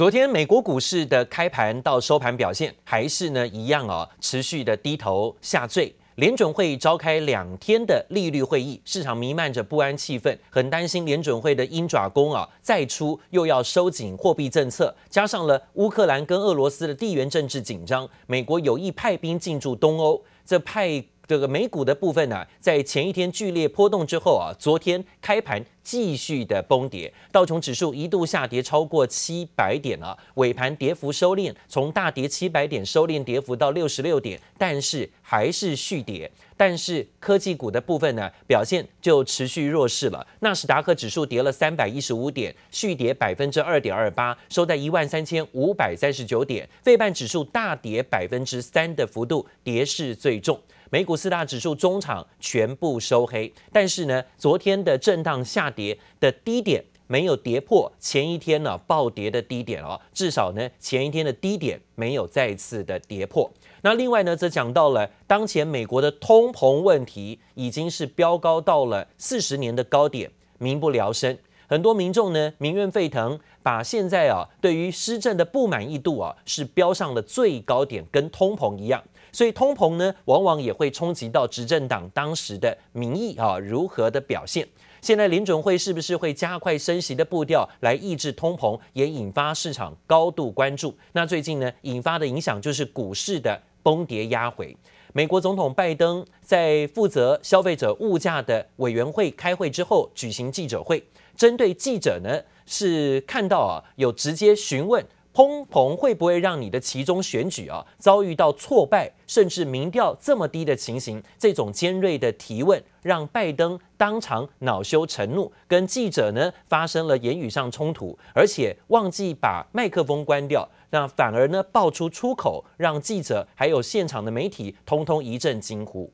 昨天美国股市的开盘到收盘表现还是呢一样哦，持续的低头下坠。联准会召开两天的利率会议，市场弥漫着不安气氛，很担心联准会的鹰爪功啊再出，又要收紧货币政策，加上了乌克兰跟俄罗斯的地缘政治紧张，美国有意派兵进驻东欧，这派。这个美股的部分呢、在前一天剧烈波动之后啊，昨天开盘继续的崩跌，道琼指数一度下跌超过七百点啊，尾盘跌幅收敛，从大跌七百点收敛跌幅到六十六点，但是还是续跌。但是科技股的部分呢，表现就持续弱势了。纳斯达克指数跌了三百一十五点，续跌百分之二点二八，收在一万三千五百三十九点。费半指数大跌百分之三的幅度，跌势最重。美股四大指数中场全部收黑，但是呢，昨天的震荡下跌的低点没有跌破前一天呢暴跌的低点哦，至少呢前一天的低点没有再次的跌破。那另外呢，则讲到了当前美国的通膨问题已经是飙高到了四十年的高点，民不聊生，很多民众呢民怨沸腾，把现在啊对于施政的不满意度啊是飙上了最高点，跟通膨一样。所以通膨呢，往往也会冲击到执政党当时的民意啊，如何的表现？现在联准会是不是会加快升息的步调来抑制通膨，也引发市场高度关注。那最近呢，引发的影响就是股市的崩跌压回。美国总统拜登在负责消费者物价的委员会开会之后举行记者会，针对记者呢是看到啊有直接询问。通膨会不会让你的其中选举啊遭遇到挫败，甚至民调这么低的情形？这种尖锐的提问让拜登当场恼羞成怒，跟记者呢发生了言语上冲突，而且忘记把麦克风关掉，那反而呢爆出粗口，让记者还有现场的媒体通通一阵惊呼。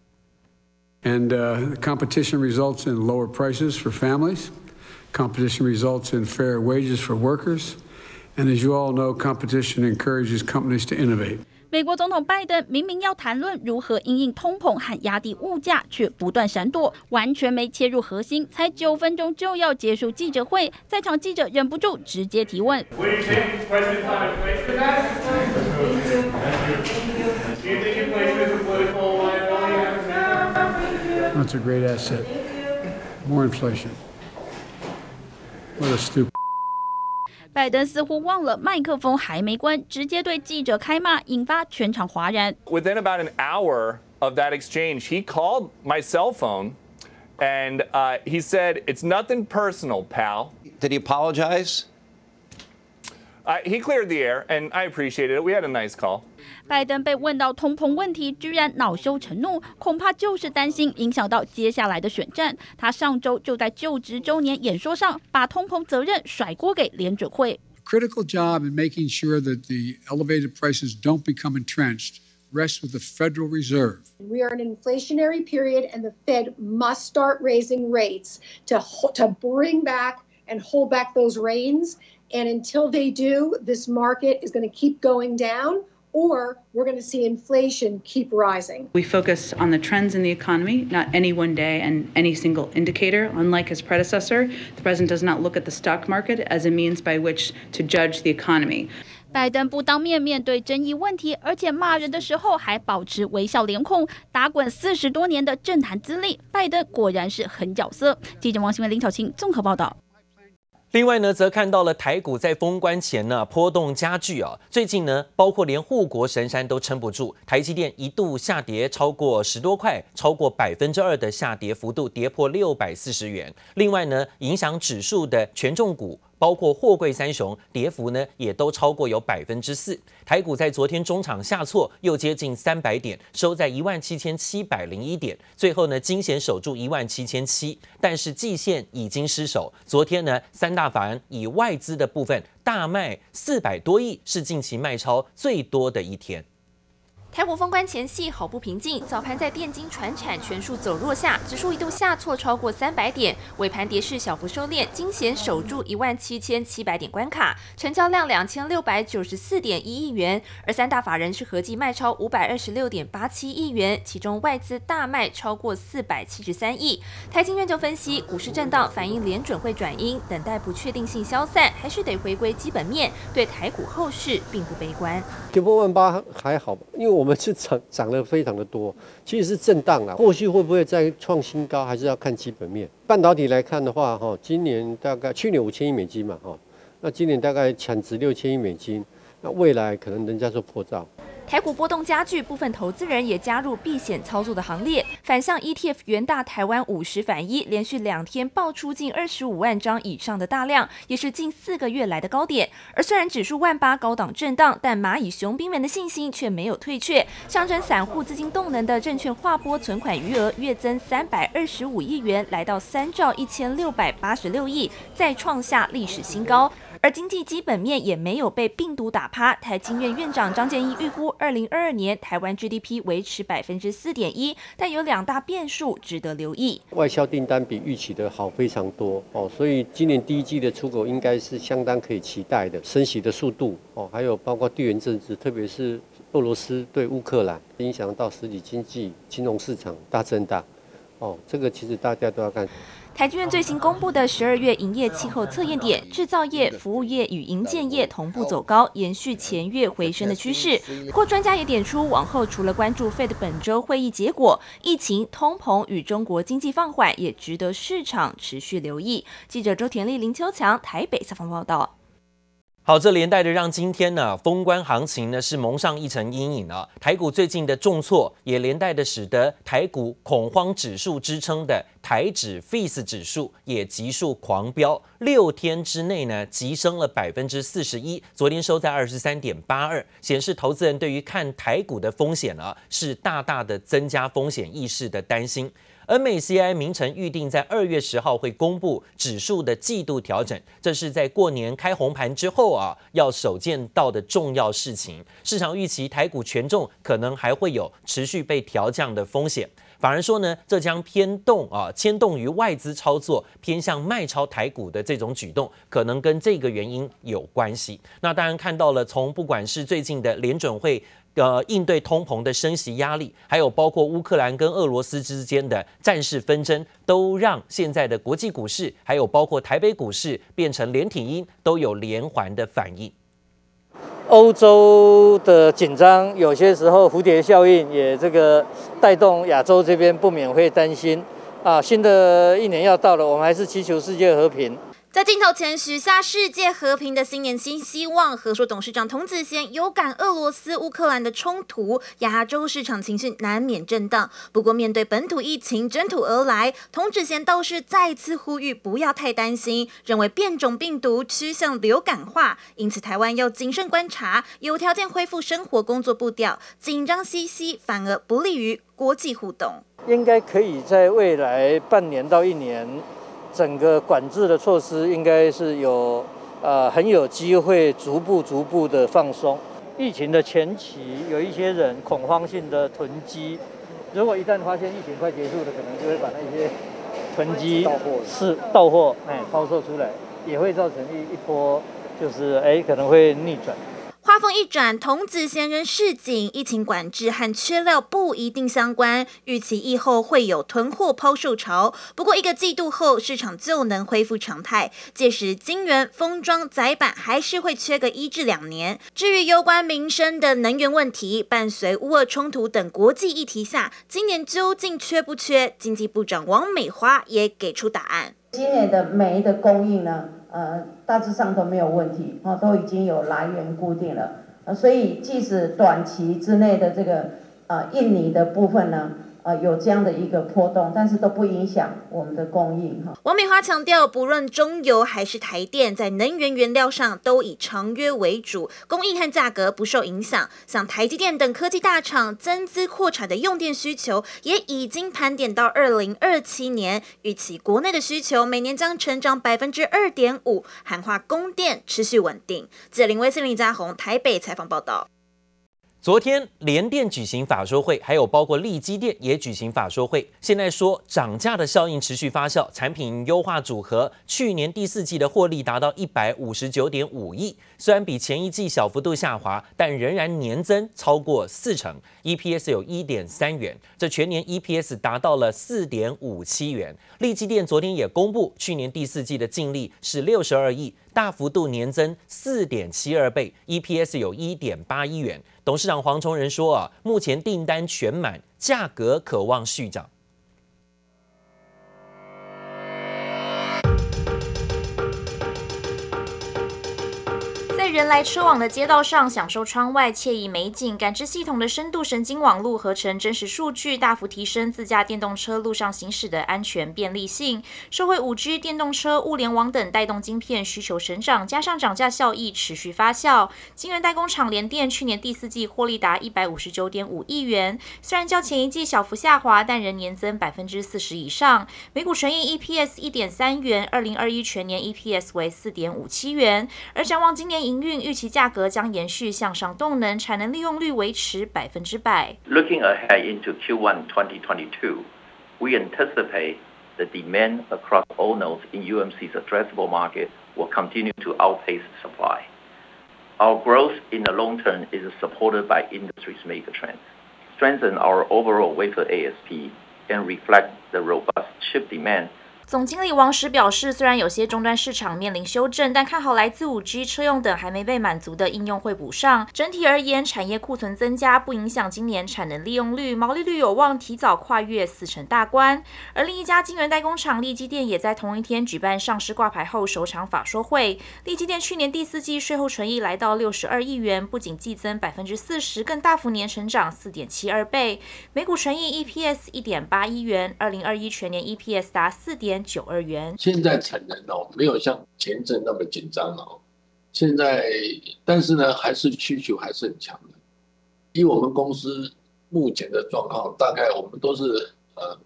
And uh, competition results in lower prices for families. Competition results in fair wages for workers. And as you all know, competition encourages companies to innovate. 美国总统拜登明明要谈论如何因应通膨和压低物价，却不断闪躲，完全没切入核心。才九分钟就要结束记者会，在场记者忍不住直接提问。That's a great asset. More inflation. What a stupid. 拜登似乎忘了麦克风还没关，直接对记者开骂，引发全场哗然。Within about an hour of that exchange, he called my cell phone, and uh, he said, "It's nothing personal, pal." Did he apologize? Uh, he cleared the air, and I appreciated it. We had a nice call. 拜登被问到通膨问题，居然恼羞成怒，恐怕就是担心影响到接下来的选战。他上周就在就职周年演说上，把通膨责任甩锅给联准会。Critical job in making sure that the elevated prices don't become entrenched rests with the Federal Reserve. We are in an inflationary period, and the Fed must start raising rates to to bring back and hold back those reins. And until they do, this market is going to keep going down. or we're going to see inflation keep rising. We focus on the trends in the economy, not any one day and any single indicator. Unlike his predecessor, the president does not look at the stock market as a means by which to judge the economy. 拜登不当面面对争议问题，而且骂人的时候还保持微笑脸孔。打滚四十多年的政坛资历，拜登果然是狠角色。记者王新文、林巧清综合报道。 另外呢，则看到了台股在封关前呢波动加剧啊。最近呢，包括连护国神山都撑不住，台积电一度下跌超过十多块，超过百分之二的下跌幅度，跌破六百四十元。另外呢，影响指数的权重股。包括货柜三雄，跌幅呢也都超过有百分之四。台股在昨天中场下挫，又接近三百点，收在一万七千七百零一点。最后呢，惊险守住一万七千七，但是季线已经失守。昨天呢，三大法人以外资的部分大卖四百多亿，是近期卖超最多的一天。台股封关前夕好不平静，早盘在电金传产全数走弱下，指数一度下挫超过三百点，尾盘跌势小幅收敛，惊险守住一万七千七百点关卡，成交量两千六百九十四点一亿元，而三大法人是合计卖超五百二十六点八七亿元，其中外资大卖超过四百七十三亿。台经院就分析，股市震荡反映联准会转鹰，等待不确定性消散，还是得回归基本面，对台股后市并不悲观。跌破万八还好，因为我我们是涨 涨了非常的多，其实是震荡了。后续会不会再创新高，还是要看基本面。半导体来看的话，哈，今年大概去年五千亿美金嘛，哈，那今年大概产值六千亿美金，那未来可能人家说破兆。台股波动加剧，部分投资人也加入避险操作的行列。反向 ETF 元大台湾五十反一连续两天爆出近二十五万张以上的大量，也是近四个月来的高点。而虽然指数万八高档震荡，但蚂蚁雄兵们的信心却没有退却。象征散户资金动能的证券划拨存款余额月增三百二十五亿元，来到三兆一千六百八十六亿，再创下历史新高。而经济基本面也没有被病毒打趴。台经院院长张建一预估，二零二二年台湾 GDP 维持百分之四点一，但有两大变数值得留意。外销订单比预期的好非常多哦，所以今年第一季的出口应该是相当可以期待的。升息的速度哦，还有包括地缘政治，特别是俄罗斯对乌克兰，影响到实体经济、金融市场大震荡哦，这个其实大家都要看。台剧院最新公布的十二月营业气候测验点，制造业、服务业与营建业同步走高，延续前月回升的趋势。不过，专家也点出，往后除了关注 Fed 本周会议结果，疫情、通膨与中国经济放缓，也值得市场持续留意。记者周田丽、林秋强台北采访报道。好，这连带的让今天呢封关行情呢是蒙上一层阴影啊。台股最近的重挫，也连带的使得台股恐慌指数支撑的台指 FEAS 指数也急速狂飙，六天之内呢急升了百分之四十一，昨天收在二十三点八二，显示投资人对于看台股的风险啊是大大的增加风险意识的担心。MACI 明晟预定在二月十号会公布指数的季度调整，这是在过年开红盘之后啊，要首见到的重要事情。市场预期台股权重可能还会有持续被调降的风险，反而说呢，这将偏动啊，牵动于外资操作偏向卖超台股的这种举动，可能跟这个原因有关系。那当然看到了，从不管是最近的联准会。呃，应对通膨的升息压力，还有包括乌克兰跟俄罗斯之间的战事纷争，都让现在的国际股市，还有包括台北股市变成连体婴，都有连环的反应。欧洲的紧张，有些时候蝴蝶效应也这个带动亚洲这边不免会担心啊。新的一年要到了，我们还是祈求世界和平。在镜头前许下世界和平的新年新希望，和硕董事长童子贤有感俄罗斯乌克兰的冲突，亚洲市场情绪难免震荡。不过面对本土疫情卷土而来，童子贤倒是再次呼吁不要太担心，认为变种病毒趋向流感化，因此台湾要谨慎观察，有条件恢复生活工作步调，紧张兮兮反而不利于国际互动。应该可以在未来半年到一年。整个管制的措施应该是有，呃，很有机会逐步逐步的放松。疫情的前期，有一些人恐慌性的囤积，如果一旦发现疫情快结束了，可能就会把那些囤积是到货，哎，抛售出来，也会造成一一波，就是哎，可能会逆转。风一转，童子贤人市井，疫情管制和缺料不一定相关，预期疫后会有囤货抛售潮。不过一个季度后，市场就能恢复常态，届时晶圆、封装、载板还是会缺个一至两年。至于攸关民生的能源问题，伴随乌俄冲突等国际议题下，今年究竟缺不缺？经济部长王美花也给出答案。今年的煤的供应呢？呃，大致上都没有问题，哦，都已经有来源固定了，呃，所以即使短期之内的这个呃印尼的部分呢。呃，有这样的一个波动，但是都不影响我们的供应哈。王美花强调，不论中油还是台电，在能源原料上都以长约为主，供应和价格不受影响。像台积电等科技大厂增资扩产的用电需求，也已经盘点到二零二七年，预期国内的需求每年将成长百分之二点五，喊话供电持续稳定。记者林威信、林家宏台北采访报道。昨天联电举行法说会，还有包括力积电也举行法说会。现在说涨价的效应持续发酵，产品优化组合，去年第四季的获利达到一百五十九点五亿，虽然比前一季小幅度下滑，但仍然年增超过四成，EPS 有一点三元，这全年 EPS 达到了四点五七元。力积电昨天也公布，去年第四季的净利是六十二亿。大幅度年增四点七二倍，EPS 有一点八一元。董事长黄崇仁说啊，目前订单全满，价格可望续涨。在人来车往的街道上，享受窗外惬意美景。感知系统的深度神经网络合成真实数据，大幅提升自驾电动车路上行驶的安全便利性。社会五 G、电动车、物联网等带动晶片需求神涨，加上涨价效益持续发酵。晶圆代工厂联电去年第四季获利达一百五十九点五亿元，虽然较前一季小幅下滑，但仍年增百分之四十以上。每股纯益 EPS 一点三元，二零二一全年 EPS 为四点五七元。而展望今年营运。预期价格将延续向上动能，产能利用率维持百分之百。Looking ahead into Q1 2022, we anticipate the demand across all nodes in UMC's addressable market will continue to outpace supply. Our growth in the long term is supported by industry's mega trends, strengthen our overall wafer ASP, and reflect the robust chip demand. 总经理王石表示，虽然有些终端市场面临修正，但看好来自五 G 车用等还没被满足的应用会补上。整体而言，产业库存增加不影响今年产能利用率，毛利率有望提早跨越四成大关。而另一家晶圆代工厂力积电也在同一天举办上市挂牌后首场法说会。力积电去年第四季税后纯益来到六十二亿元，不仅季增百分之四十，更大幅年成长四点七二倍，每股纯益 EPS 一点八一元，二零二一全年 EPS 达四点。九二元。现在产能哦，没有像前阵那么紧张哦。现在，但是呢，还是需求还是很强的。以我们公司目前的状况，大概我们都是呃，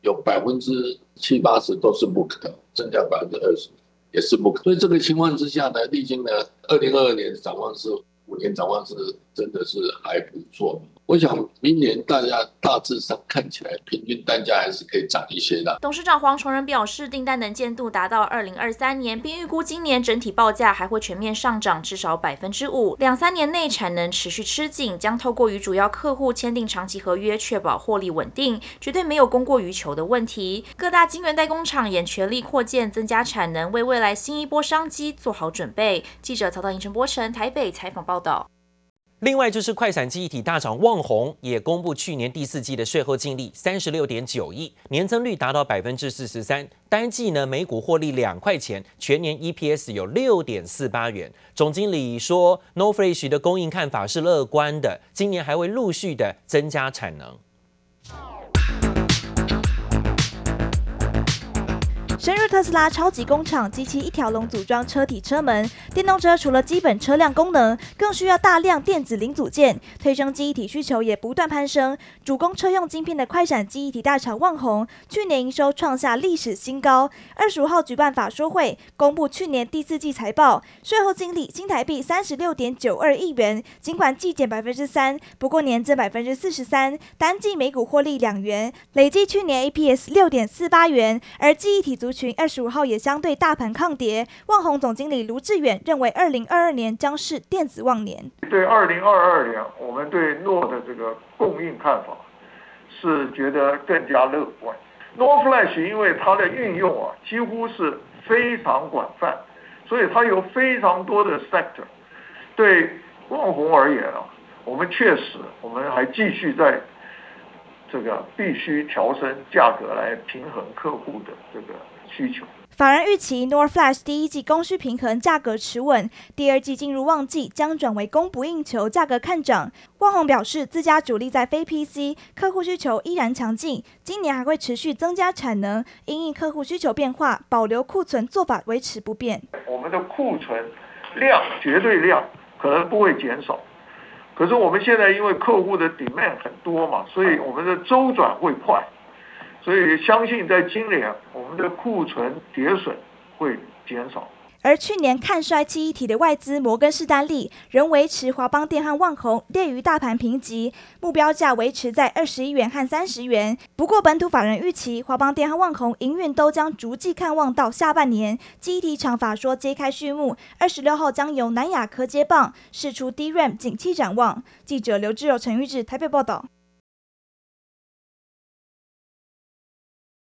有百分之七八十都是 book 的，增加百分之二十也是 book。所以这个情况之下呢，历经呢，二零二二年展望是五年展望是真的是还不错。我想明年大家大致上看起来平均单价还是可以涨一些的。董事长黄崇仁表示，订单能见度达到二零二三年，并预估今年整体报价还会全面上涨至少百分之五。两三年内产能持续吃紧，将透过与主要客户签订长期合约，确保获利稳定，绝对没有供过于求的问题。各大晶圆代工厂也全力扩建，增加产能，为未来新一波商机做好准备。记者曹导、尹成波、陈台北采访报道。另外就是快闪记忆体大厂旺宏也公布去年第四季的税后净利三十六点九亿，年增率达到百分之四十三，单季呢每股获利两块钱，全年 EPS 有六点四八元。总经理说，No Flash 的供应看法是乐观的，今年还会陆续的增加产能。深入特斯拉超级工厂，机器一条龙组装车体车门。电动车除了基本车辆功能，更需要大量电子零组件，推升记忆体需求也不断攀升。主攻车用晶片的快闪记忆体大厂旺宏，去年营收创下历史新高。二十五号举办法说会，公布去年第四季财报，税后净利新台币三十六点九二亿元，尽管季减百分之三，不过年增百分之四十三，单季每股获利两元，累计去年 APS 六点四八元，而记忆体足群二十五号也相对大盘抗跌，旺宏总经理卢志远认为，二零二二年将是电子旺年。对二零二二年，我们对诺的这个供应看法是觉得更加乐观。NOR Flash 因为它的运用啊，几乎是非常广泛，所以它有非常多的 sector。对旺宏而言啊，我们确实我们还继续在这个必须调升价格来平衡客户的这个。需求。法人预期 NOR Flash 第一季供需平衡，价格持稳；第二季进入旺季，将转为供不应求，价格看涨。旺宏表示，自家主力在非 PC，客户需求依然强劲，今年还会持续增加产能，因应客户需求变化，保留库存做法维持不变。我们的库存量绝对量可能不会减少，可是我们现在因为客户的 demand 很多嘛，所以我们的周转会快。所以相信在今年，我们的库存跌损会减少。而去年看衰记忆体的外资摩根士丹利仍维持华邦电和旺宏列于大盘评级，目标价维持在二十一元和三十元。不过本土法人预期华邦电和旺宏营运都将逐季看望到下半年。记忆体厂法说揭开序幕，二十六号将由南亚科接棒试出 DRAM 景气展望。记者刘志友、陈玉志台北报道。